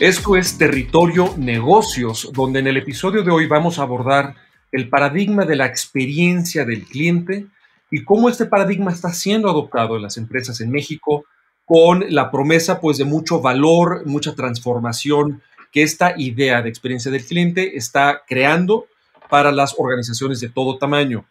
Esto es Territorio Negocios, donde en el episodio de hoy vamos a abordar el paradigma de la experiencia del cliente y cómo este paradigma está siendo adoptado en las empresas en México con la promesa pues de mucho valor, mucha transformación que esta idea de experiencia del cliente está creando para las organizaciones de todo tamaño.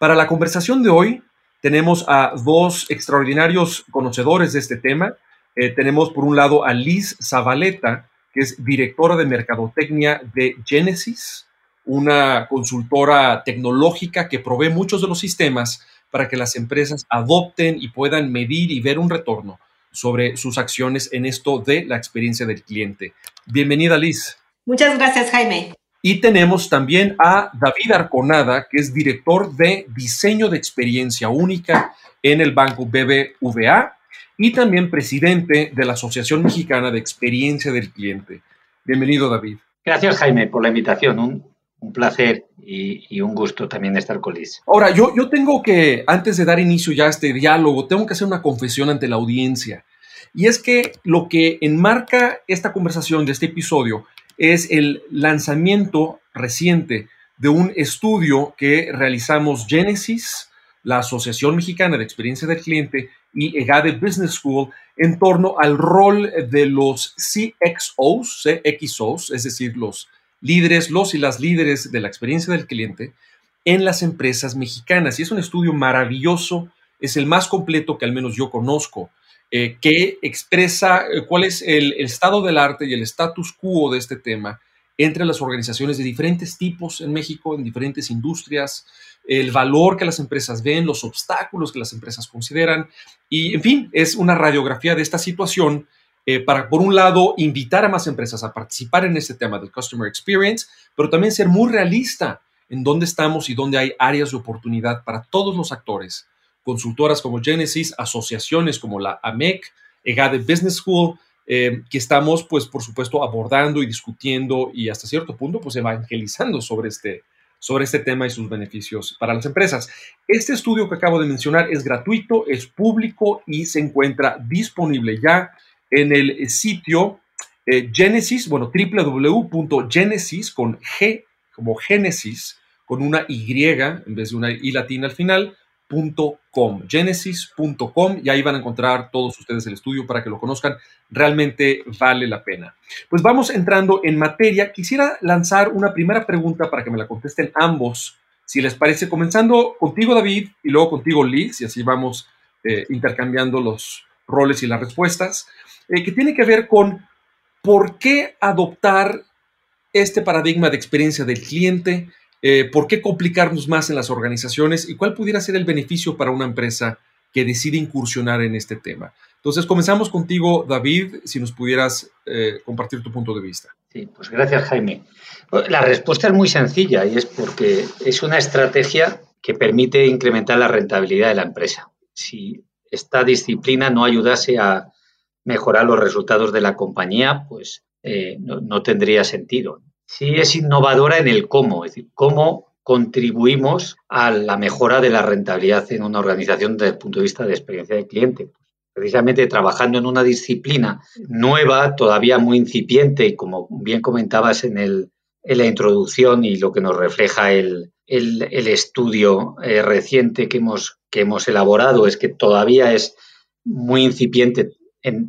Para la conversación de hoy tenemos a dos extraordinarios conocedores de este tema. Eh, tenemos por un lado a Liz Zabaleta, que es directora de mercadotecnia de Genesis, una consultora tecnológica que provee muchos de los sistemas para que las empresas adopten y puedan medir y ver un retorno sobre sus acciones en esto de la experiencia del cliente. Bienvenida, Liz. Muchas gracias, Jaime. Y tenemos también a David Arconada, que es director de diseño de experiencia única en el Banco BBVA y también presidente de la Asociación Mexicana de Experiencia del Cliente. Bienvenido, David. Gracias, Jaime, por la invitación. Un, placer y, un gusto también estar con Liz. Ahora, yo, yo tengo que, antes de dar inicio ya a este diálogo, tengo que hacer una confesión ante la audiencia. Y es que lo que enmarca esta conversación de este episodio es el lanzamiento reciente de un estudio que realizamos Genesis, la Asociación Mexicana de Experiencia del Cliente y EGADE Business School en torno al rol de los CXOs, CXOs, es decir, los líderes, los y las líderes de la experiencia del cliente en las empresas mexicanas. Y es un estudio maravilloso, es el más completo que al menos yo conozco eh, que expresa eh, cuál es el, estado del arte y el status quo de este tema entre las organizaciones de diferentes tipos en México, en diferentes industrias, el valor que las empresas ven, los obstáculos que las empresas consideran. Y, en fin, es una radiografía de esta situación eh, para, por un lado, invitar a más empresas a participar en este tema del Customer Experience, pero también ser muy realista en dónde estamos y dónde hay áreas de oportunidad para todos los actores consultoras como Genesis, asociaciones como la AMEC, EGADE Business School, eh, que estamos, pues, por supuesto, abordando y discutiendo y hasta cierto punto, pues, evangelizando sobre este, sobre este tema y sus beneficios para las empresas. Este estudio que acabo de mencionar es gratuito, es público y se encuentra disponible ya en el sitio eh, Genesis, bueno, www.genesis con G como Génesis, con una Y en vez de una I latina al final, genesis.com, genesis.com, y ahí van a encontrar todos ustedes el estudio para que lo conozcan. Realmente vale la pena. Pues vamos entrando en materia. Quisiera lanzar una primera pregunta para que me la contesten ambos, si les parece, comenzando contigo, David, y luego contigo, Liz, y así vamos eh, intercambiando los roles y las respuestas, eh, que tiene que ver con por qué adoptar este paradigma de experiencia del cliente eh, ¿Por qué complicarnos más en las organizaciones y cuál pudiera ser el beneficio para una empresa que decide incursionar en este tema? Entonces, comenzamos contigo, David, si nos pudieras eh, compartir tu punto de vista. Sí, pues gracias, Jaime. La respuesta es muy sencilla y es porque es una estrategia que permite incrementar la rentabilidad de la empresa. Si esta disciplina no ayudase a mejorar los resultados de la compañía, pues eh, no, tendría sentido sí es innovadora en el cómo, es decir, cómo contribuimos a la mejora de la rentabilidad en una organización desde el punto de vista de experiencia del cliente. Precisamente trabajando en una disciplina nueva, todavía muy incipiente, y como bien comentabas en, el, en la introducción y lo que nos refleja el, estudio eh, reciente que hemos, que hemos elaborado, es que todavía es muy incipiente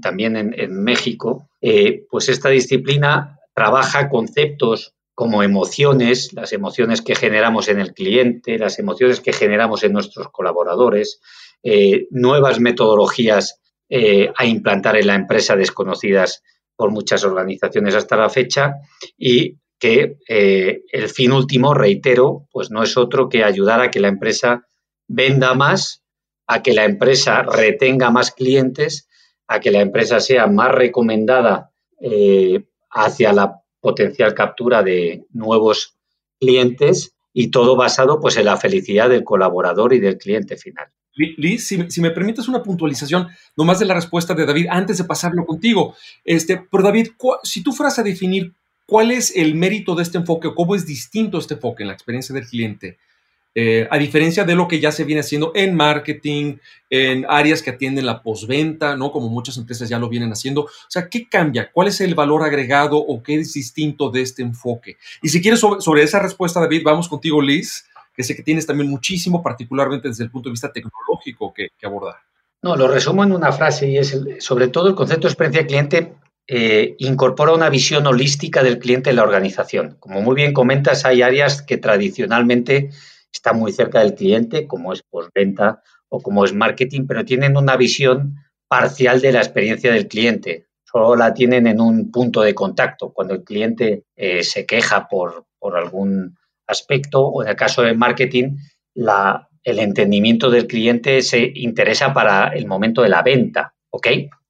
también en, México, eh, pues esta disciplina trabaja conceptos como emociones, las emociones que generamos en el cliente, las emociones que generamos en nuestros colaboradores, eh, nuevas metodologías eh, a implantar en la empresa desconocidas por muchas organizaciones hasta la fecha y que eh, el fin último, reitero, pues no es otro que ayudar a que la empresa venda más, a que la empresa retenga más clientes, a que la empresa sea más recomendada hacia la potencial captura de nuevos clientes y todo basado pues en la felicidad del colaborador y del cliente final. Liz, si, me permites una puntualización nomás de la respuesta de David antes de pasarlo contigo. Este, pero David, si tú fueras a definir cuál es el mérito de este enfoque o cómo es distinto este enfoque en la experiencia del cliente, eh, a diferencia de lo que ya se viene haciendo en marketing, en áreas que atienden la postventa, ¿no? Como muchas empresas ya lo vienen haciendo. O sea, ¿qué cambia? ¿Cuál es el valor agregado o qué es distinto de este enfoque? Y si quieres sobre, esa respuesta, David, vamos contigo, Liz, que sé que tienes también muchísimo, particularmente desde el punto de vista tecnológico, que, abordar. No, lo resumo en una frase y es, sobre todo, el concepto de experiencia cliente eh, incorpora una visión holística del cliente en la organización. Como muy bien comentas, hay áreas que tradicionalmente está muy cerca del cliente, como es postventa o como es marketing, pero tienen una visión parcial de la experiencia del cliente. Solo la tienen en un punto de contacto, cuando el cliente eh, se queja por, por, algún aspecto, o en el caso de marketing, la, el entendimiento del cliente se interesa para el momento de la venta, ¿ok?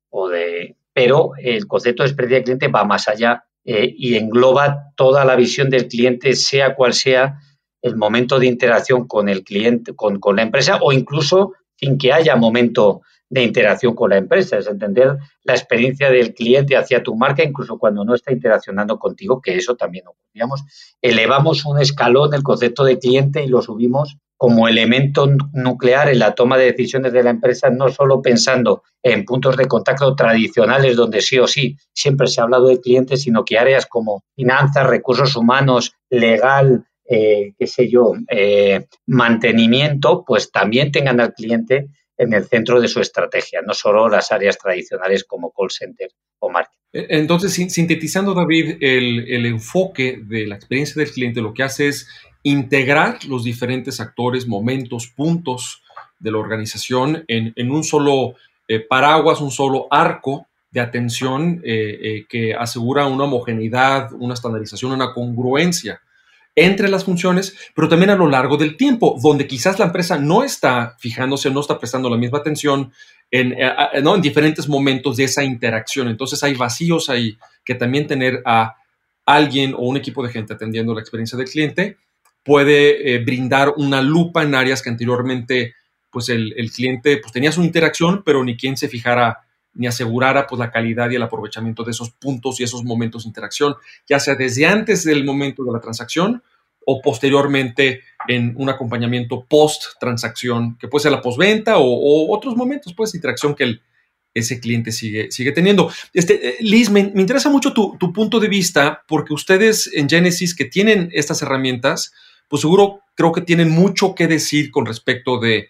O de, pero el concepto de experiencia del cliente va más allá eh, y engloba toda la visión del cliente, sea cual sea el momento de interacción con el cliente, con, la empresa o incluso sin que haya momento de interacción con la empresa, es entender la experiencia del cliente hacia tu marca, incluso cuando no está interaccionando contigo, que eso también ocurríamos. Elevamos un escalón el concepto de cliente y lo subimos como elemento nuclear en la toma de decisiones de la empresa, no solo pensando en puntos de contacto tradicionales donde sí o sí siempre se ha hablado de clientes, sino que áreas como finanzas, recursos humanos, legal, eh, qué sé yo, eh, mantenimiento, pues también tengan al cliente en el centro de su estrategia, no solo las áreas tradicionales como call center o marketing. E, entonces, sintetizando, David, el, enfoque de la experiencia del cliente lo que hace es integrar los diferentes actores, momentos, puntos de la organización en, un solo eh, paraguas, un solo arco de atención que asegura una homogeneidad, una estandarización, una congruencia entre las funciones, pero también a lo largo del tiempo, donde quizás la empresa no está fijándose, no está prestando la misma atención en, eh, ¿no? en diferentes momentos de esa interacción. Entonces hay vacíos ahí que también tener a alguien o un equipo de gente atendiendo la experiencia del cliente puede eh, brindar una lupa en áreas que anteriormente pues el, el, cliente pues tenía su interacción, pero ni quien se fijara ni asegurara pues la calidad y el aprovechamiento de esos puntos y esos momentos de interacción, ya sea desde antes del momento de la transacción o posteriormente en un acompañamiento post transacción, que puede ser la postventa o, o otros momentos pues de interacción que ese cliente sigue, sigue teniendo. Este, eh, Liz, me, interesa mucho tu, tu, punto de vista porque ustedes en Genesis que tienen estas herramientas, pues seguro creo que tienen mucho que decir con respecto de,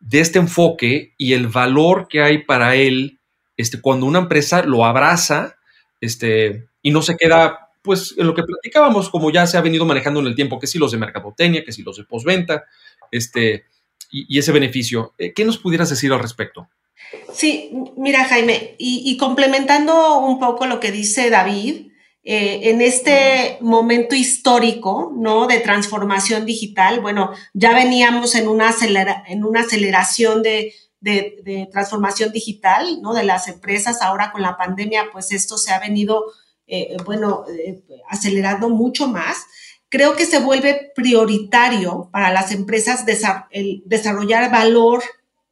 de este enfoque y el valor que hay para él este, cuando una empresa lo abraza este, y no se queda, pues, en lo que platicábamos, como ya se ha venido manejando en el tiempo, que si los de mercadotecnia, que si los de postventa, este, y, ese beneficio. Eh, ¿Qué nos pudieras decir al respecto? Sí, mira, Jaime, y, complementando un poco lo que dice David, eh, en este momento histórico, ¿no? De transformación digital, bueno, ya veníamos en una, en una aceleración de de, transformación digital, ¿no? De las empresas. Ahora con la pandemia, pues esto se ha venido, eh, bueno, eh, acelerando mucho más. Creo que se vuelve prioritario para las empresas desarrollar valor,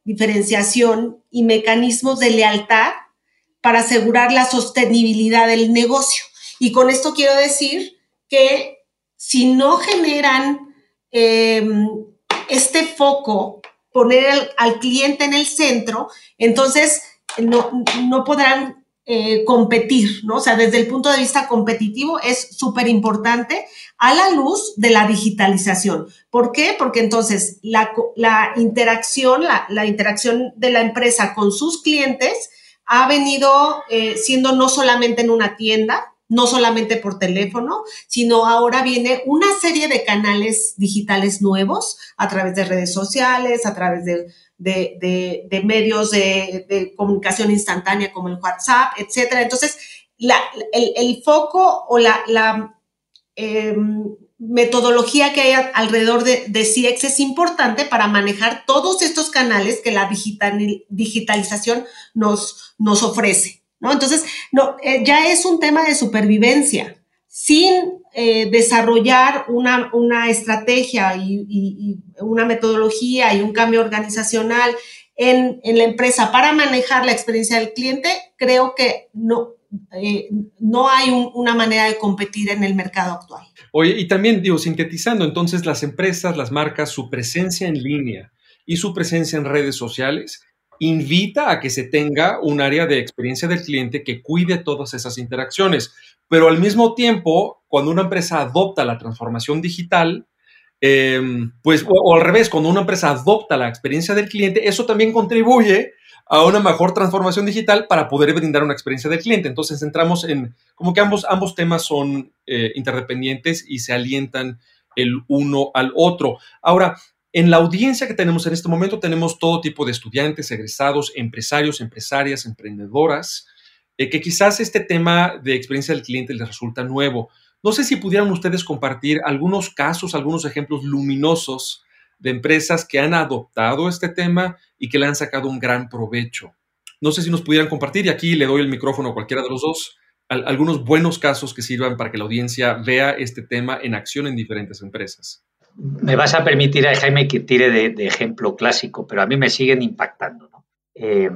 diferenciación y mecanismos de lealtad para asegurar la sostenibilidad del negocio. Y con esto quiero decir que si no generan em, este foco poner al cliente en el centro, entonces no, no podrán eh, competir, ¿no? O sea, desde el punto de vista competitivo es súper importante a la luz de la digitalización. ¿Por qué? Porque entonces la, la interacción, la, la, interacción de la empresa con sus clientes ha venido eh, siendo no solamente en una tienda, no solamente por teléfono, sino ahora viene una serie de canales digitales nuevos a través de redes sociales, a través de, medios de, comunicación instantánea como el WhatsApp, etcétera. Entonces, el, foco o la, em, metodología que hay alrededor de, de es importante para manejar todos estos canales que la digitalización nos ofrece. ¿No? Entonces, no, eh, ya es un tema de supervivencia. Sin eh, desarrollar una, una estrategia y, una metodología y un cambio organizacional en, en, la empresa para manejar la experiencia del cliente, creo que no, eh, no hay una manera de competir en el mercado actual. Oye, y también digo, sintetizando, entonces las empresas, las marcas, su presencia en línea y su presencia en redes sociales invita a que se tenga un área de experiencia del cliente que cuide todas esas interacciones. Pero al mismo tiempo, cuando una empresa adopta la transformación digital, em, pues, o, al revés, cuando una empresa adopta la experiencia del cliente, eso también contribuye a una mejor transformación digital para poder brindar una experiencia del cliente. Entonces entramos en, como que ambos, ambos temas son eh, interdependientes y se alientan el uno al otro. Ahora, en la audiencia que tenemos en este momento tenemos todo tipo de estudiantes, egresados, empresarios, empresarias, emprendedoras, eh, que quizás este tema de experiencia del cliente les resulta nuevo. No sé si pudieran ustedes compartir algunos casos, algunos ejemplos luminosos de empresas que han adoptado este tema y que le han sacado un gran provecho. No sé si nos pudieran compartir y aquí le doy el micrófono a cualquiera de los dos, algunos buenos casos que sirvan para que la audiencia vea este tema en acción en diferentes empresas me vas a permitir, a Jaime, que tire de, ejemplo clásico, pero a mí me siguen impactando. Eh,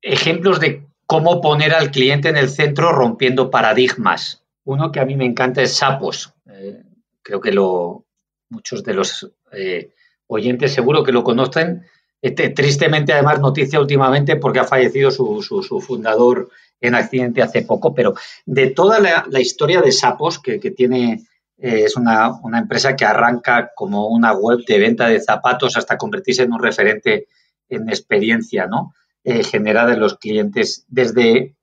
ejemplos de cómo poner al cliente en el centro rompiendo paradigmas. Uno que a mí me encanta es Sapos. Eh, creo que lo, muchos de los eh, oyentes seguro que lo conocen. Este, tristemente, además, noticia últimamente porque ha fallecido su, fundador en accidente hace poco, pero de toda la, historia de Sapos que, que tiene eh, es una, empresa que arranca como una web de venta de zapatos hasta convertirse en un referente en experiencia ¿no? Eh, generada en los clientes, desde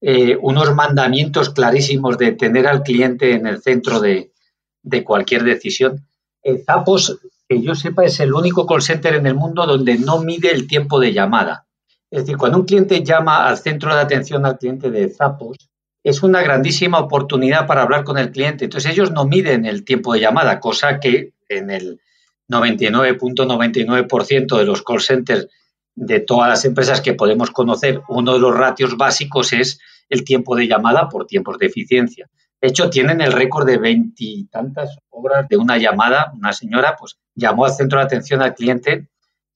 eh, unos mandamientos clarísimos de tener al cliente en el centro de, cualquier decisión. Zapos, que yo sepa, es el único call center en el mundo donde no mide el tiempo de llamada. Es decir, cuando un cliente llama al centro de atención al cliente de Zapos, es una grandísima oportunidad para hablar con el cliente. Entonces ellos no miden el tiempo de llamada, cosa que en el 99.99% de los call centers de todas las empresas que podemos conocer, uno de los ratios básicos es el tiempo de llamada por tiempos de eficiencia. De hecho, tienen el récord de veintitantas horas de una llamada. Una señora pues llamó al centro de atención al cliente.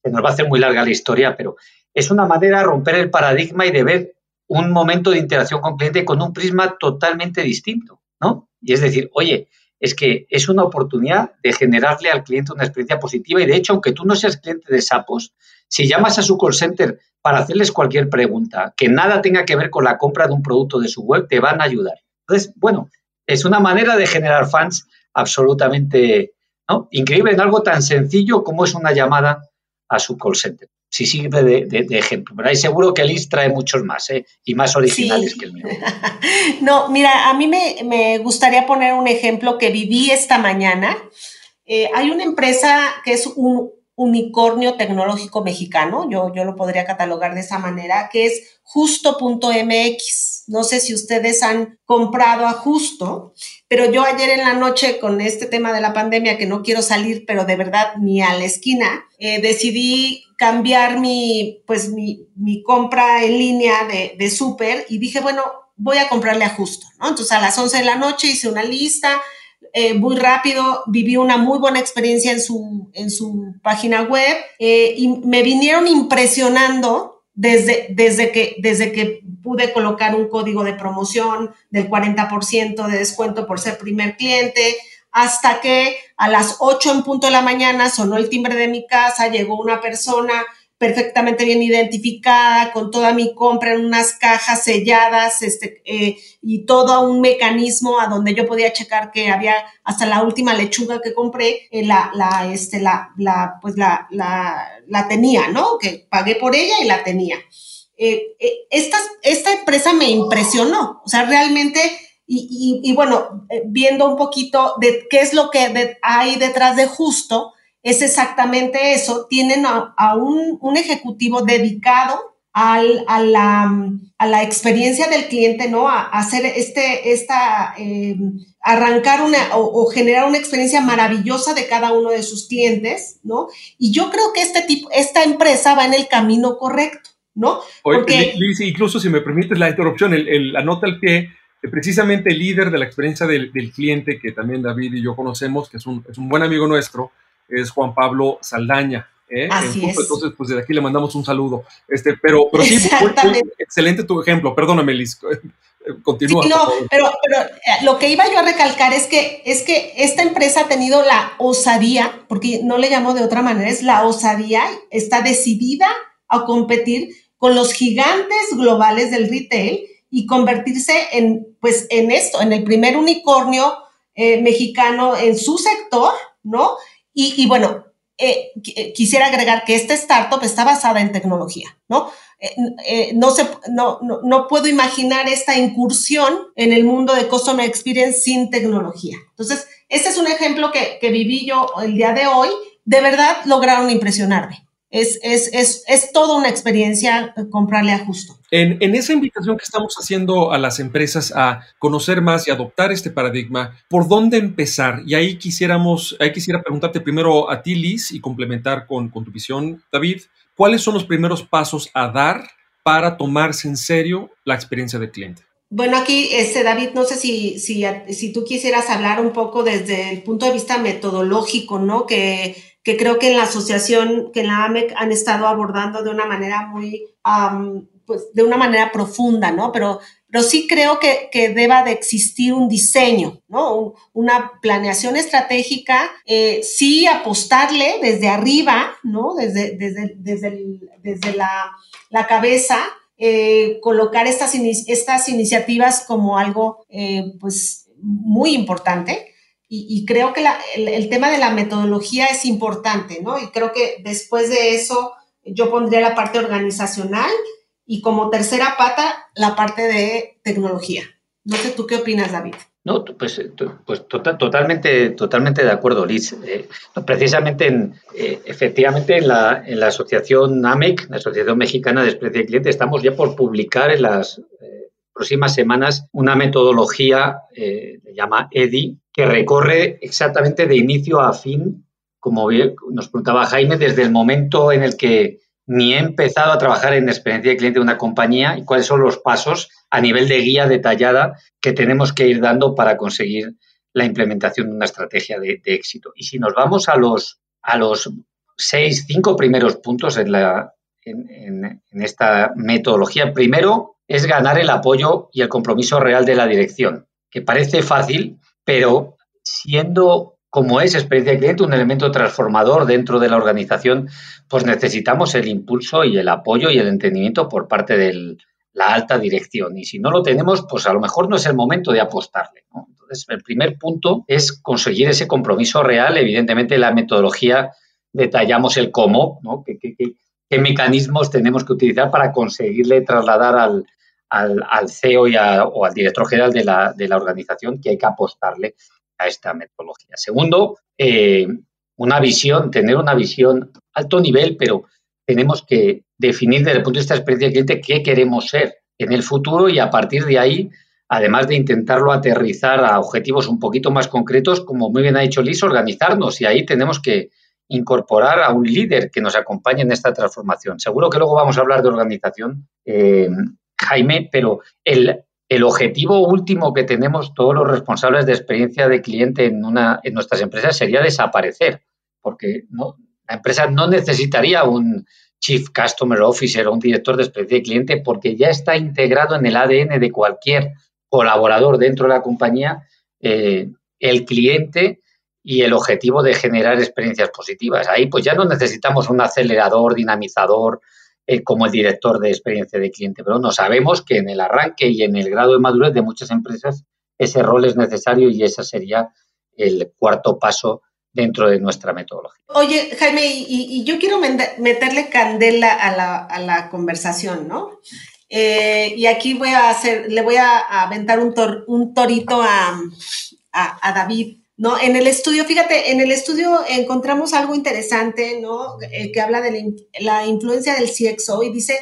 Se nos va a hacer muy larga la historia, pero es una manera de romper el paradigma y de ver un momento de interacción con cliente con un prisma totalmente distinto, ¿no? Y es decir, oye, es que es una oportunidad de generarle al cliente una experiencia positiva y de hecho, aunque tú no seas cliente de Sapos, si llamas a su call center para hacerles cualquier pregunta que nada tenga que ver con la compra de un producto de su web, te van a ayudar. Entonces, bueno, es una manera de generar fans absolutamente increíble en algo tan sencillo como es una llamada a su call center si sirve de, ejemplo. Pero ahí seguro que Liz trae muchos más ¿eh? y más originales que el mío. no, mira, a mí me, gustaría poner un ejemplo que viví esta mañana. Eh, hay una empresa que es un unicornio tecnológico mexicano, yo, yo lo podría catalogar de esa manera, que es justo.mx. No sé si ustedes han comprado a Justo, pero yo ayer en la noche con este tema de la pandemia que no quiero salir, pero de verdad ni a la esquina, eh, decidí cambiar mi, pues mi, compra en línea de, de súper y dije, bueno, voy a comprarle a Justo, ¿no? Entonces a las 11 de la noche hice una lista, eh, muy rápido, viví una muy buena experiencia en su, en su página web eh, y me vinieron impresionando desde, desde, que, desde que pude colocar un código de promoción del 40% de descuento por ser primer cliente, hasta que a las 8 en punto de la mañana sonó el timbre de mi casa, llegó una persona perfectamente bien identificada, con toda mi compra en unas cajas selladas este, eh, y todo un mecanismo a donde yo podía checar que había hasta la última lechuga que compré, eh, la, la, este, la, la, pues la, la, la, tenía, ¿no? Que pagué por ella y la tenía. Eh, esta, esta empresa me impresionó, o sea, realmente... Y, y, y bueno, viendo un poquito de qué es lo que hay detrás de justo, es exactamente eso. Tienen a, un, ejecutivo dedicado al, a, la, a, la, experiencia del cliente, ¿no? A, hacer este, esta, eh, arrancar una o, generar una experiencia maravillosa de cada uno de sus clientes, ¿no? Y yo creo que este tipo, esta empresa va en el camino correcto. ¿no? Porque, Liz, incluso si me permites la interrupción, el, la nota al pie, precisamente el líder de la experiencia del, cliente, que también David y yo conocemos, que es un, es un buen amigo nuestro, es Juan Pablo Saldaña. ¿eh? Así es. Entonces, pues desde aquí le mandamos un saludo. Este, pero, pero sí, excelente tu ejemplo. Perdóname, Liz. Continúa. no, pero, pero eh, lo que iba yo a recalcar es que, es que esta empresa ha tenido la osadía, porque no le llamo de otra manera, es la osadía, está decidida a competir con los gigantes globales del retail y convertirse en, pues, en esto, en el primer unicornio eh, mexicano en su sector, ¿no? Y, bueno, eh, quisiera agregar que esta startup está basada en tecnología, ¿no? Eh, no, se, no, no, puedo imaginar esta incursión en el mundo de Customer Experience sin tecnología. Entonces, este es un ejemplo que, que viví yo el día de hoy. De verdad lograron impresionarme es, es, es, es toda una experiencia comprarle a justo. En, en, esa invitación que estamos haciendo a las empresas a conocer más y adoptar este paradigma, ¿por dónde empezar? Y ahí quisiéramos, ahí quisiera preguntarte primero a ti, Liz, y complementar con, con tu visión, David, ¿cuáles son los primeros pasos a dar para tomarse en serio la experiencia del cliente? Bueno, aquí, este, David, no sé si, si, si tú quisieras hablar un poco desde el punto de vista metodológico, ¿no? Que que creo que en la asociación, que en la AMEC han estado abordando de una manera muy, pues de una manera profunda, ¿no? Pero, pero sí creo que, que deba de existir un diseño, ¿no? una planeación estratégica, eh, sí apostarle desde arriba, ¿no? Desde, desde, desde, desde la, la cabeza, eh, colocar estas, estas iniciativas como algo, eh, pues, muy importante y, creo que el, tema de la metodología es importante, ¿no? Y creo que después de eso yo pondría la parte organizacional y como tercera pata la parte de tecnología. No sé, ¿tú qué opinas, David? No, pues, pues tota, totalmente, totalmente de acuerdo, Liz. Eh, precisamente, en, eh, efectivamente, en la, en la asociación AMEC, la Asociación Mexicana de Experiencia de Cliente, estamos ya por publicar en las eh, próximas semanas una metodología, se llama EDI, que recorre exactamente de inicio a fin, como nos preguntaba Jaime, desde el momento en el que ni he empezado a trabajar en experiencia de cliente de una compañía y cuáles son los pasos a nivel de guía detallada que tenemos que ir dando para conseguir la implementación de una estrategia de, éxito. Y si nos vamos a los, a los seis, cinco primeros puntos en, la, en, en esta metodología, primero es ganar el apoyo y el compromiso real de la dirección, que parece fácil, pero siendo como es experiencia cliente un elemento transformador dentro de la organización, pues necesitamos el impulso y el apoyo y el entendimiento por parte de la alta dirección. Y si no lo tenemos, pues a lo mejor no es el momento de apostarle. Entonces, el primer punto es conseguir ese compromiso real. Evidentemente, la metodología detallamos el cómo, ¿Qué, mecanismos tenemos que utilizar para conseguirle trasladar al, al, CEO o al director general de la, organización que hay que apostarle a esta metodología. Segundo, eh, una visión, tener una visión alto nivel, pero tenemos que definir desde el punto de vista de experiencia del cliente qué queremos ser en el futuro y a partir de ahí, además de intentarlo aterrizar a objetivos un poquito más concretos, como muy bien ha dicho Liz, organizarnos y ahí tenemos que incorporar a un líder que nos acompañe en esta transformación. Seguro que luego vamos a hablar de organización eh, Jaime, pero el, objetivo último que tenemos todos los responsables de experiencia de cliente en, una, en nuestras empresas sería desaparecer, porque no, la empresa no necesitaría un Chief Customer Officer o un director de experiencia de cliente porque ya está integrado en el ADN de cualquier colaborador dentro de la compañía eh, el cliente y el objetivo de generar experiencias positivas. Ahí pues ya no necesitamos un acelerador, dinamizador, eh, como el director de experiencia de cliente, pero no sabemos que en el arranque y en el grado de madurez de muchas empresas ese rol es necesario y ese sería el cuarto paso dentro de nuestra metodología. Oye, Jaime, y, yo quiero meterle candela a la, conversación, ¿no? Eh, y aquí voy a hacer, le voy a, aventar un, un torito a, a David ¿no? En el estudio, fíjate, en el estudio encontramos algo interesante, ¿no? Eh, que habla de la, influencia del CXO y dice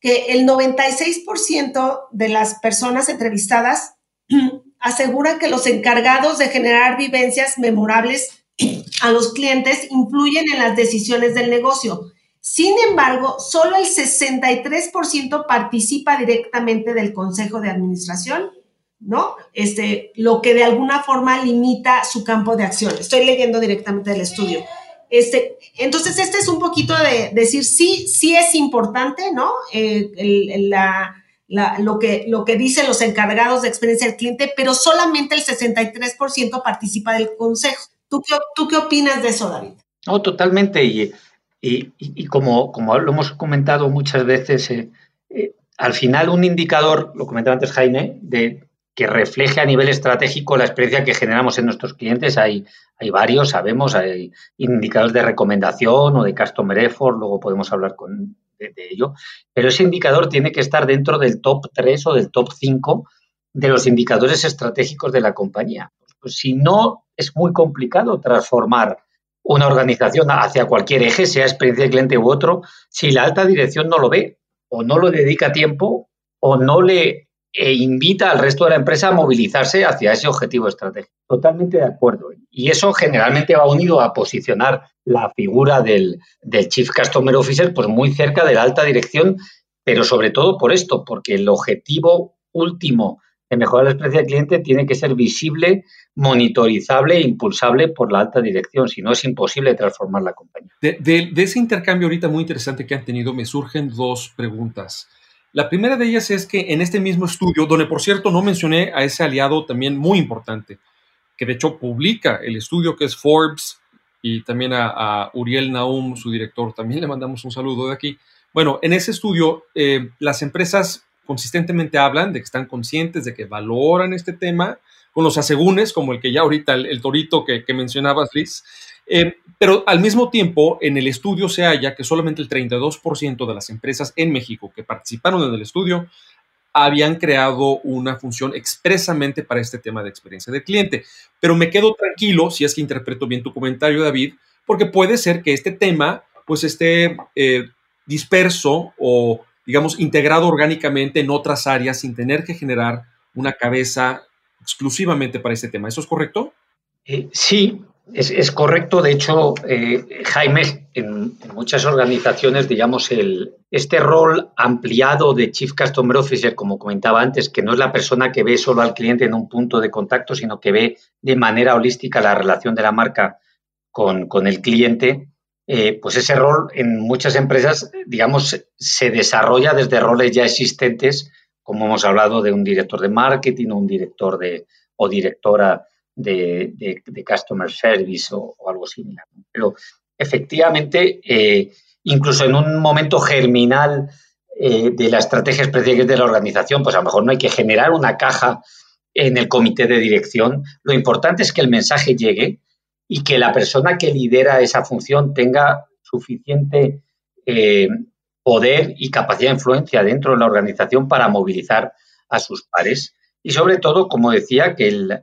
que el 96% de las personas entrevistadas aseguran que los encargados de generar vivencias memorables a los clientes influyen en las decisiones del negocio. Sin embargo, solo el 63% participa directamente del consejo de administración, ¿no? Este, lo que de alguna forma limita su campo de acción. Estoy leyendo directamente del estudio. Este, entonces, este es un poquito de decir, sí, sí es importante, ¿no? Eh, lo, que, lo que dicen los encargados de experiencia del cliente, pero solamente el 63% participa del consejo. ¿Tú qué, ¿Tú qué opinas de eso, David? No, totalmente. Y y, como, como, lo hemos comentado muchas veces, eh, eh, al final un indicador, lo comentaba antes Jaime, de que refleje a nivel estratégico la experiencia que generamos en nuestros clientes. Hay, hay varios, sabemos, hay indicadores de recomendación o de customer effort, luego podemos hablar con, de, ello, pero ese indicador tiene que estar dentro del top 3 o del top 5 de los indicadores estratégicos de la compañía. Pues si no, es muy complicado transformar una organización hacia cualquier eje, sea experiencia de cliente u otro, si la alta dirección no lo ve o no lo dedica tiempo o no le eh, invita al resto de la empresa a movilizarse hacia ese objetivo estratégico. Totalmente de acuerdo. Y eso generalmente va unido a posicionar la figura del, del Chief Customer Officer pues muy cerca de la alta dirección, pero sobre todo por esto, porque el objetivo último de mejorar la experiencia del cliente tiene que ser visible, monitorizable e impulsable por la alta dirección, si no es imposible transformar la compañía. De, ese intercambio ahorita muy interesante que han tenido, me surgen dos preguntas. La primera de ellas es que en este mismo estudio, donde por cierto no mencioné a ese aliado también muy importante, que de hecho publica el estudio que es Forbes y también a, Uriel Naum, su director, también le mandamos un saludo de aquí. Bueno, en ese estudio eh, las empresas consistentemente hablan de que están conscientes, de que valoran este tema, con los asegúnes, como el que ya ahorita, el, torito que, que, mencionabas, Liz. Eh, pero al mismo tiempo, en el estudio se halla que solamente el 32% de las empresas en México que participaron en el estudio habían creado una función expresamente para este tema de experiencia del cliente. Pero me quedo tranquilo, si es que interpreto bien tu comentario, David, porque puede ser que este tema pues esté eh, disperso o digamos, integrado orgánicamente en otras áreas sin tener que generar una cabeza exclusivamente para este tema. ¿Eso es correcto? Eh, sí, es, correcto. De hecho, eh, Jaime, en, muchas organizaciones, digamos, el, este rol ampliado de Chief Customer Officer, como comentaba antes, que no es la persona que ve solo al cliente en un punto de contacto, sino que ve de manera holística la relación de la marca con, con el cliente, eh, pues ese rol en muchas empresas, digamos, se desarrolla desde roles ya existentes, como hemos hablado de un director de marketing o un director de, o directora de, customer service o, algo similar. Pero efectivamente, eh, incluso en un momento germinal eh, de la estrategia específica de la organización, pues a lo mejor no hay que generar una caja en el comité de dirección. Lo importante es que el mensaje llegue y que la persona que lidera esa función tenga suficiente eh, poder y capacidad de influencia dentro de la organización para movilizar a sus pares. Y sobre todo, como decía, que el,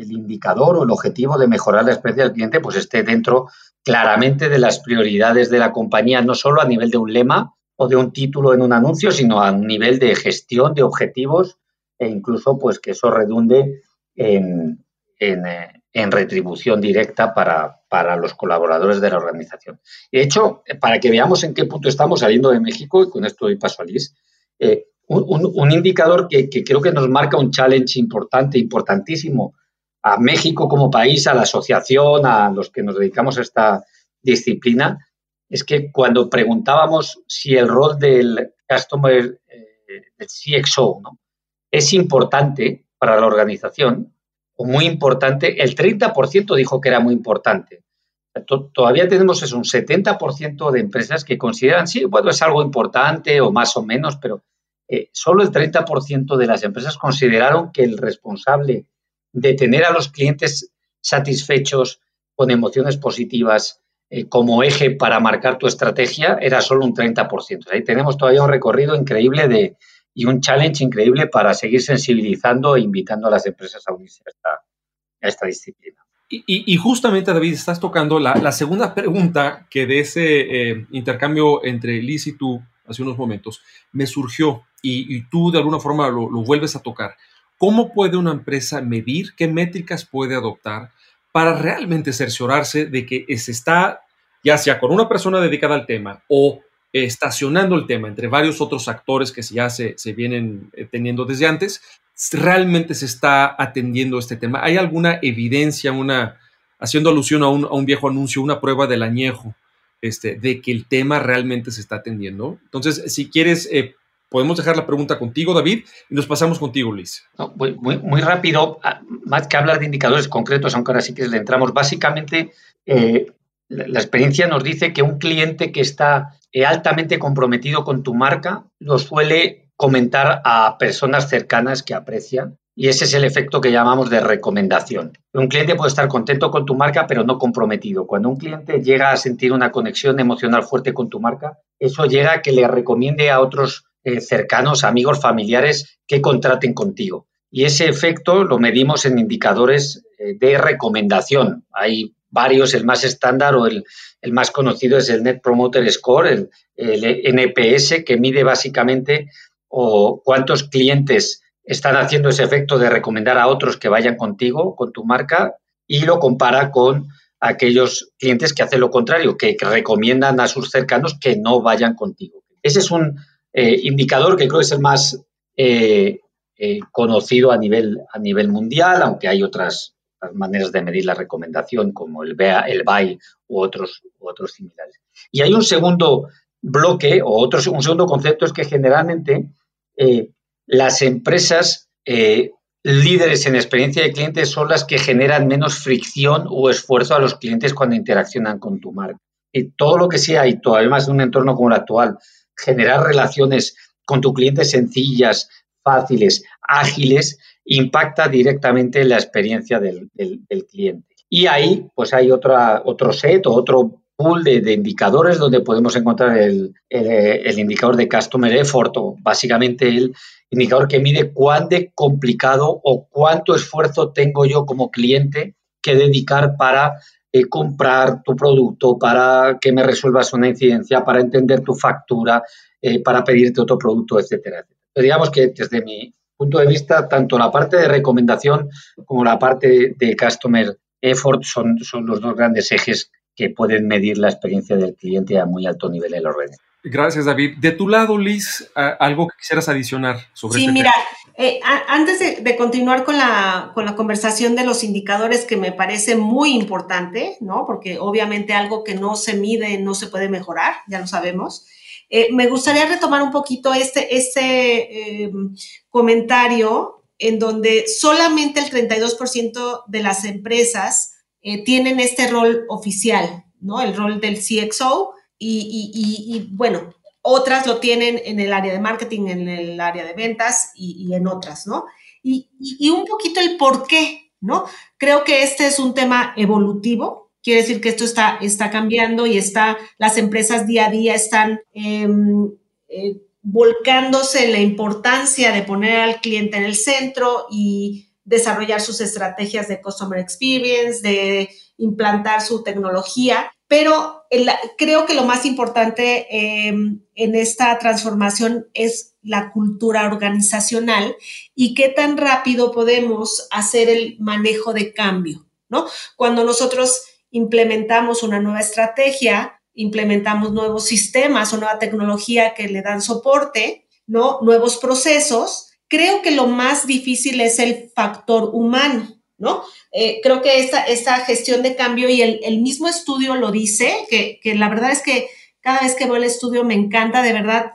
el indicador o el objetivo de mejorar la experiencia del cliente pues esté dentro claramente de las prioridades de la compañía, no solo a nivel de un lema o de un título en un anuncio, sino a un nivel de gestión de objetivos e incluso pues que eso redunde en, eh, en retribución directa para, para, los colaboradores de la organización. De hecho, para que veamos en qué punto estamos saliendo de México, y con esto doy paso a Liz, eh, un, indicador que, creo que nos marca un challenge importante, importantísimo a México como país, a la asociación, a los que nos dedicamos a esta disciplina, es que cuando preguntábamos si el rol del Customer, eh, del CXO, ¿no? es importante para la organización, muy importante, el 30% dijo que era muy importante. Todavía tenemos es un 70% de empresas que consideran, sí, bueno, es algo importante o más o menos, pero eh, solo el 30% de las empresas consideraron que el responsable de tener a los clientes satisfechos con emociones positivas eh, como eje para marcar tu estrategia era solo un 30%. Ahí tenemos todavía un recorrido increíble de, y un challenge increíble para seguir sensibilizando e invitando a las empresas a unirse a esta, disciplina. Y, justamente, David, estás tocando la, segunda pregunta que de ese eh, intercambio entre Liz y tú hace unos momentos me surgió y, tú de alguna forma lo, vuelves a tocar. ¿Cómo puede una empresa medir qué métricas puede adoptar para realmente cerciorarse de que se está ya sea con una persona dedicada al tema o estacionando el tema entre varios otros actores que ya se, se vienen eh, teniendo desde antes, realmente se está atendiendo este tema. ¿Hay alguna evidencia, una, haciendo alusión a un, a un viejo anuncio, una prueba del añejo, este, de que el tema realmente se está atendiendo? Entonces, si quieres, eh, podemos dejar la pregunta contigo, David, y nos pasamos contigo, Luis. muy, muy, rápido, ah, más que hablar de indicadores concretos, aunque ahora sí que le entramos, básicamente eh, la, experiencia nos dice que un cliente que está eh, altamente comprometido con tu marca lo suele comentar a personas cercanas que aprecian y ese es el efecto que llamamos de recomendación. Un cliente puede estar contento con tu marca, pero no comprometido. Cuando un cliente llega a sentir una conexión emocional fuerte con tu marca, eso llega a que le recomiende a otros eh, cercanos, amigos, familiares que contraten contigo. Y ese efecto lo medimos en indicadores eh, de recomendación. Hay varios, el más estándar o el, más conocido es el Net Promoter Score, el, NPS, que mide básicamente o cuántos clientes están haciendo ese efecto de recomendar a otros que vayan contigo, con tu marca, y lo compara con aquellos clientes que hacen lo contrario, que, recomiendan a sus cercanos que no vayan contigo. Ese es un eh, indicador que creo es el más eh, eh, conocido a nivel, a nivel mundial, aunque hay otras maneras de medir la recomendación, como el, BA, el BAI u otros, otros similares. Y hay un segundo bloque o otro, un segundo concepto es que generalmente las empresas líderes en experiencia de clientes son las que generan menos fricción o esfuerzo a los clientes cuando interaccionan con tu marca. Y todo lo que sea, y todavía más en un entorno como el actual, generar relaciones con tu cliente sencillas, fáciles, ágiles, impacta directamente la experiencia del, cliente. Y ahí, pues hay otra, otro set o otro pool de, indicadores donde podemos encontrar el, indicador de Customer Effort o básicamente el indicador que mide cuán de complicado o cuánto esfuerzo tengo yo como cliente que dedicar para eh, comprar tu producto, para que me resuelvas una incidencia, para entender tu factura, eh, para pedirte otro producto, etcétera. digamos que desde mi, punto de vista, tanto la parte de recomendación como la parte de customer effort son, son los dos grandes ejes que pueden medir la experiencia del cliente a muy alto nivel en los redes. Gracias, David. De tu lado, Liz, algo que quisieras adicionar sobre Sí, este mira, eh, antes de, continuar con la, con la conversación de los indicadores, que me parece muy importante, ¿no? Porque obviamente algo que no se mide no se puede mejorar, ya lo sabemos. Eh, me gustaría retomar un poquito este, este em, comentario en donde solamente el 32% de las empresas eh, tienen este rol oficial, ¿no? El rol del CXO y, bueno, otras lo tienen en el área de marketing, en el área de ventas y, en otras, ¿no? Y, un poquito el por qué, ¿no? Creo que este es un tema evolutivo, Quiere decir que esto está, está cambiando y está, las empresas día a día están em, eh, volcándose en la importancia de poner al cliente en el centro y desarrollar sus estrategias de customer experience, de implantar su tecnología. Pero creo que lo más importante em, en esta transformación es la cultura organizacional y qué tan rápido podemos hacer el manejo de cambio, ¿no? Cuando nosotros implementamos una nueva estrategia, implementamos nuevos sistemas o nueva tecnología que le dan soporte, ¿no? Nuevos procesos. Creo que lo más difícil es el factor humano, ¿no? Eh, creo que esta, esta gestión de cambio y el, mismo estudio lo dice, que, la verdad es que cada vez que veo el estudio me encanta, de verdad,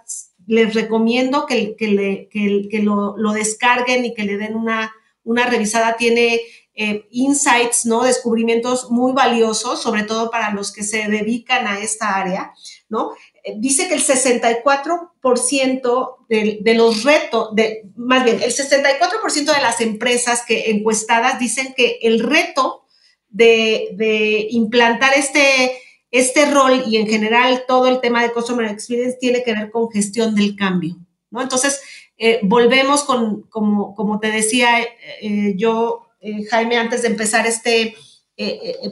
les recomiendo que, que, le, que, lo, lo, descarguen y que le den una, una revisada. Tiene eh, insights, ¿no? Descubrimientos muy valiosos, sobre todo para los que se dedican a esta área, ¿no? Eh, dice que el 64% de, de, los retos, más bien, el 64% de las empresas que encuestadas dicen que el reto de, implantar este, este rol y en general todo el tema de Customer Experience tiene que ver con gestión del cambio, ¿no? Entonces, eh, volvemos con, como, como te decía yo eh, Jaime, antes de empezar este,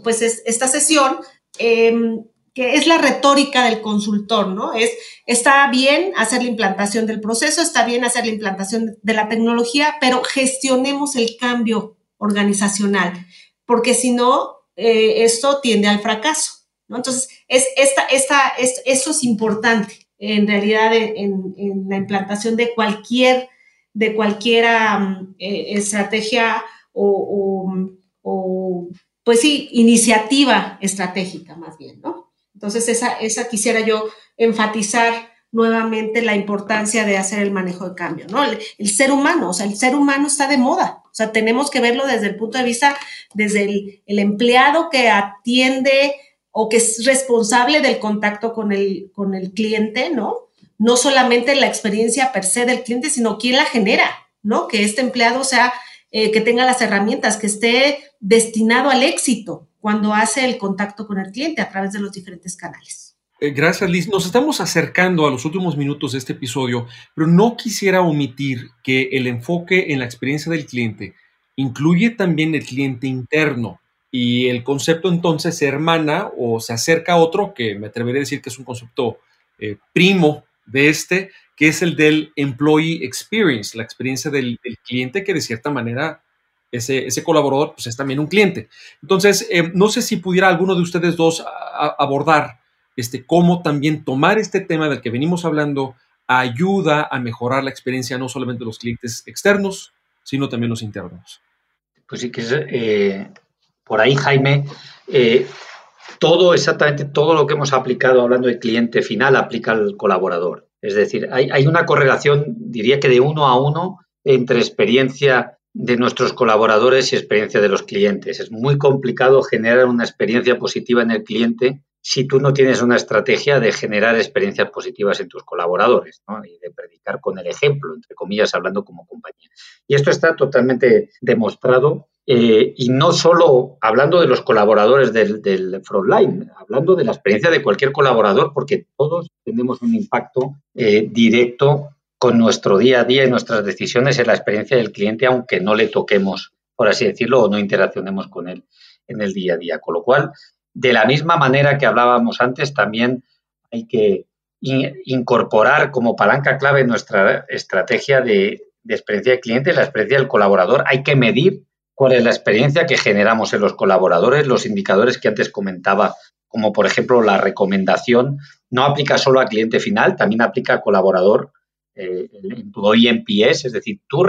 pues esta sesión, em, que es la retórica del consultor, ¿no? Es, está bien hacer la implantación del proceso, está bien hacer la implantación de la tecnología, pero gestionemos el cambio organizacional, porque si no, esto tiende al fracaso, ¿no? Entonces, es, esta, esta, eso es importante en realidad en, la implantación de cualquier, de cualquiera mm, eh, estrategia o, o, pues sí, iniciativa estratégica más bien, ¿no? Entonces, esa, esa quisiera yo enfatizar nuevamente la importancia de hacer el manejo de cambio, ¿no? El, ser humano, o sea, el ser humano está de moda, o sea, tenemos que verlo desde el punto de vista, desde el, empleado que atiende o que es responsable del contacto con el, con el cliente, ¿no? No solamente la experiencia per se del cliente, sino quién la genera, ¿no? Que este empleado sea, eh, que tenga las herramientas, que esté destinado al éxito cuando hace el contacto con el cliente a través de los diferentes canales. Eh, gracias, Liz. Nos estamos acercando a los últimos minutos de este episodio, pero no quisiera omitir que el enfoque en la experiencia del cliente incluye también el cliente interno y el concepto entonces se hermana o se acerca a otro que me atreveré a decir que es un concepto eh, primo de este, que es el del employee experience, la experiencia del, cliente que de cierta manera ese, ese, colaborador pues es también un cliente. Entonces, eh, no sé si pudiera alguno de ustedes dos abordar este, cómo también tomar este tema del que venimos hablando ayuda a mejorar la experiencia no solamente de los clientes externos, sino también los internos. Pues sí, que es, eh, por ahí, Jaime, eh, todo, exactamente todo lo que hemos aplicado hablando de cliente final aplica al colaborador. Es decir, hay, hay una correlación, diría que de uno a uno, entre experiencia de nuestros colaboradores y experiencia de los clientes. Es muy complicado generar una experiencia positiva en el cliente si tú no tienes una estrategia de generar experiencias positivas en tus colaboradores ¿no? y de predicar con el ejemplo, entre comillas, hablando como compañía. Y esto está totalmente demostrado eh, y no solo hablando de los colaboradores del, del, frontline, hablando de la experiencia de cualquier colaborador, porque todos tenemos un impacto eh, directo con nuestro día a día y nuestras decisiones en la experiencia del cliente, aunque no le toquemos, por así decirlo, o no interaccionemos con él en el día a día. Con lo cual, de la misma manera que hablábamos antes, también hay que incorporar como palanca clave nuestra estrategia de, experiencia de cliente, la experiencia del colaborador. Hay que medir cuál es la experiencia que generamos en los colaboradores, los indicadores que antes comentaba, como por ejemplo la recomendación, no aplica solo a cliente final, también aplica a colaborador, eh, el employee NPS, es decir, tu,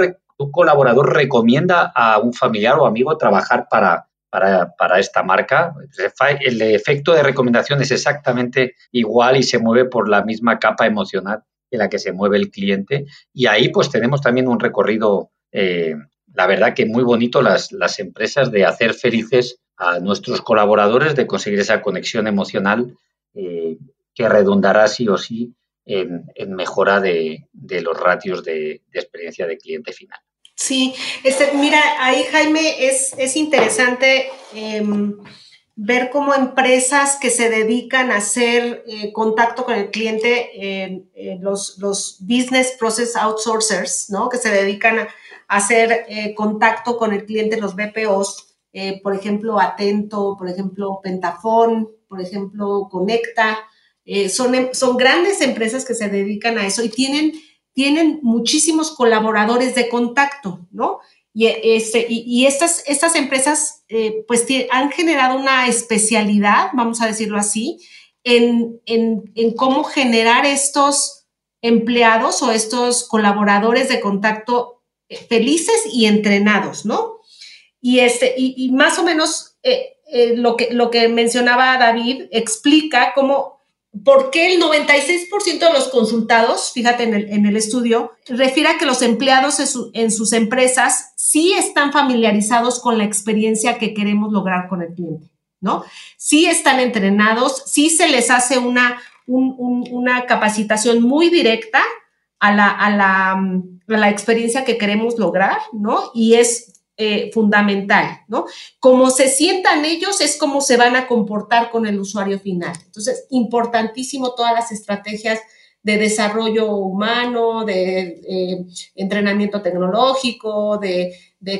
colaborador recomienda a un familiar o amigo trabajar para, para, esta marca. El efecto de recomendación es exactamente igual y se mueve por la misma capa emocional en la que se mueve el cliente. Y ahí pues tenemos también un recorrido, eh, la verdad que muy bonito las, las empresas de hacer felices a nuestros colaboradores, de conseguir esa conexión emocional eh, que redundará sí o sí en, mejora de, los ratios de experiencia de cliente final. Sí, este, mira, ahí Jaime es, es interesante em, ver cómo empresas que se dedican a hacer eh, contacto con el cliente, los, los, business process outsourcers, ¿no? Que se dedican a, hacer eh, contacto con el cliente, los BPOs, eh, por ejemplo, Atento, por ejemplo, Pentafón, por ejemplo, Conecta, son, em, son grandes empresas que se dedican a eso y tienen tienen muchísimos colaboradores de contacto, ¿no? Y, este, y, estas, estas empresas eh, pues han generado una especialidad, vamos a decirlo así, en, cómo generar estos empleados o estos colaboradores de contacto eh, felices y entrenados, ¿no? Y, este, y, más o menos eh, lo, que, lo que mencionaba David explica cómo ¿Por qué el 96% de los consultados, fíjate en el, en el, estudio, refiere a que los empleados en, sus empresas sí están familiarizados con la experiencia que queremos lograr con el cliente, ¿no? Sí están entrenados, sí se les hace una, una capacitación muy directa a la, a, la, a la experiencia que queremos lograr, ¿no? Y es eh, fundamental, ¿no? Como se sientan ellos es como se van a comportar con el usuario final. Entonces, importantísimo todas las estrategias de desarrollo humano, de eh, entrenamiento tecnológico, de,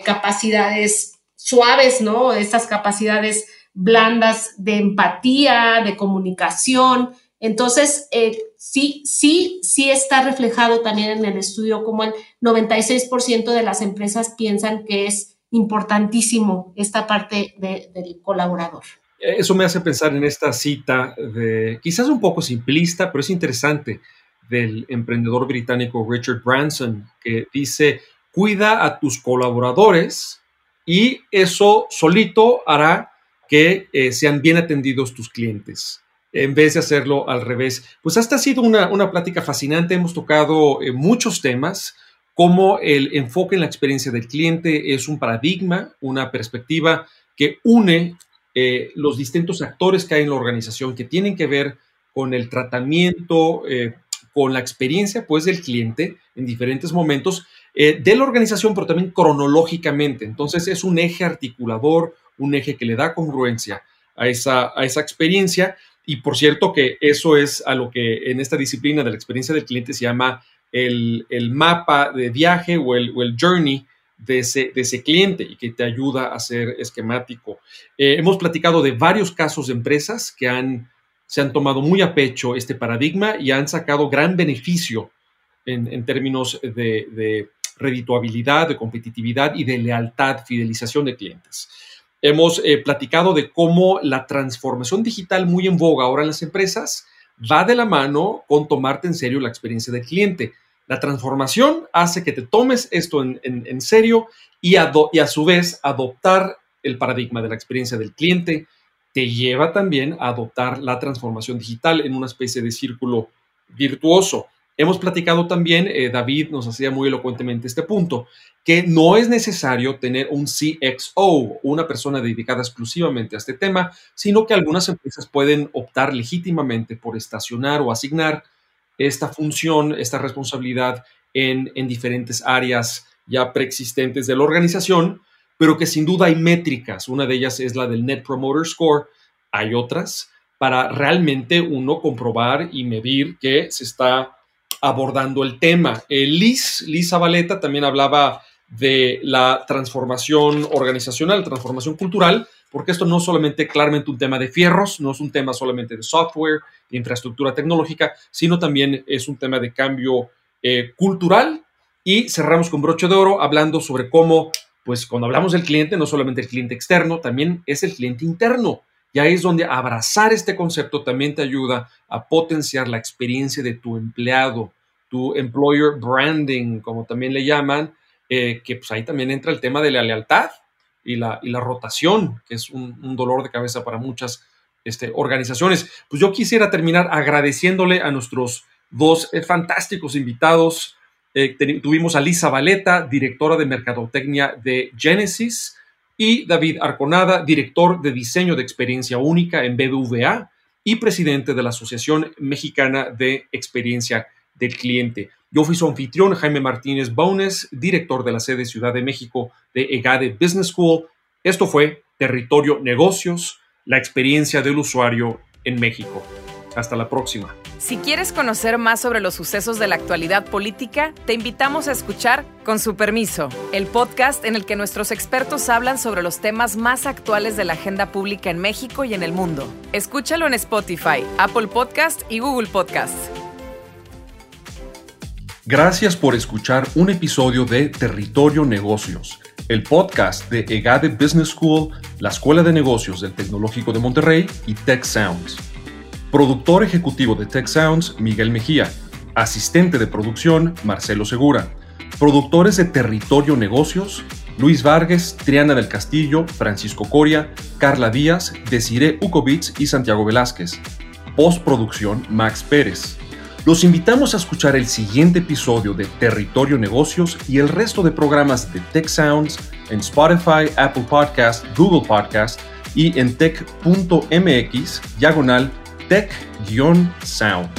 capacidades suaves, ¿no? Estas capacidades blandas de empatía, de comunicación. Entonces, eh, sí, sí, sí está reflejado también en el estudio como el 96% de las empresas piensan que es importantísimo esta parte del colaborador. Eso me hace pensar en esta cita de, quizás un poco simplista, pero es interesante, del emprendedor británico Richard Branson, que dice, cuida a tus colaboradores y eso solito hará que eh, sean bien atendidos tus clientes, en vez de hacerlo al revés. Pues esta ha sido una, una plática fascinante, hemos tocado eh, muchos temas, como el enfoque en la experiencia del cliente es un paradigma, una perspectiva que une eh, los distintos actores que hay en la organización que tienen que ver con el tratamiento, con la experiencia pues del cliente en diferentes momentos eh, de la organización, pero también cronológicamente. Entonces es un eje articulador, un eje que le da congruencia a esa, a esa experiencia. Y por cierto que eso es a lo que en esta disciplina de la experiencia del cliente se llama el, mapa de viaje o el, journey de ese, de ese, cliente y que te ayuda a ser esquemático. Eh, hemos platicado de varios casos de empresas que han se han tomado muy a pecho este paradigma y han sacado gran beneficio en, términos de, redituabilidad, de competitividad y de lealtad, fidelización de clientes. Hemos eh, platicado de cómo la transformación digital muy en boga ahora en las empresas va de la mano con tomarte en serio la experiencia del cliente. La transformación hace que te tomes esto en, serio y a su vez adoptar el paradigma de la experiencia del cliente, te lleva también a adoptar la transformación digital en una especie de círculo virtuoso. Hemos platicado también, eh, David nos hacía muy elocuentemente este punto, que no es necesario tener un CXO, una persona dedicada exclusivamente a este tema, sino que algunas empresas pueden optar legítimamente por estacionar o asignar esta función, esta responsabilidad en, en diferentes áreas ya preexistentes de la organización, pero que sin duda hay métricas. Una de ellas es la del Net Promoter Score. Hay otras para realmente uno comprobar y medir que se está abordando el tema. Eh, Liz, Liz Zabaleta también hablaba de la transformación organizacional, transformación cultural, porque esto no es solamente claramente un tema de fierros, no es un tema solamente de software, de infraestructura tecnológica, sino también es un tema de cambio eh, cultural. Y cerramos con broche de oro hablando sobre cómo pues cuando hablamos del cliente, no solamente el cliente externo, también es el cliente interno. Y ahí es donde abrazar este concepto también te ayuda a potenciar la experiencia de tu empleado, tu employer branding, como también le llaman, eh, que pues ahí también entra el tema de la lealtad y la, y la rotación, que es un, dolor de cabeza para muchas este, organizaciones. Pues yo quisiera terminar agradeciéndole a nuestros dos eh, fantásticos invitados, eh, tuvimos a Lisa Valeta, directora de Mercadotecnia de Genesis, y David Arconada, director de diseño de experiencia única en BBVA y presidente de la Asociación Mexicana de Experiencia del Cliente. Yo fui su anfitrión, Jaime Martínez Bones, director de la sede Ciudad de México de EGADE Business School. Esto fue Territorio Negocios, la experiencia del usuario en México. Hasta la próxima. Si quieres conocer más sobre los sucesos de la actualidad política, te invitamos a escuchar Con su permiso, el podcast en el que nuestros expertos hablan sobre los temas más actuales de la agenda pública en México y en el mundo. Escúchalo en Spotify, Apple Podcast y Google Podcast. Gracias por escuchar un episodio de Territorio Negocios, el podcast de EGADE Business School, la Escuela de Negocios del Tecnológico de Monterrey y Tech Sounds. Productor ejecutivo de Tech Sounds, Miguel Mejía. Asistente de producción, Marcelo Segura. Productores de Territorio Negocios, Luis Vargas, Triana del Castillo, Francisco Coria, Carla Díaz, Desiree Ukovitz y Santiago Velázquez. Postproducción, Max Pérez. Los invitamos a escuchar el siguiente episodio de Territorio Negocios y el resto de programas de Tech Sounds en Spotify, Apple Podcast, Google Podcast y en tech.mx diagonal tech-sound.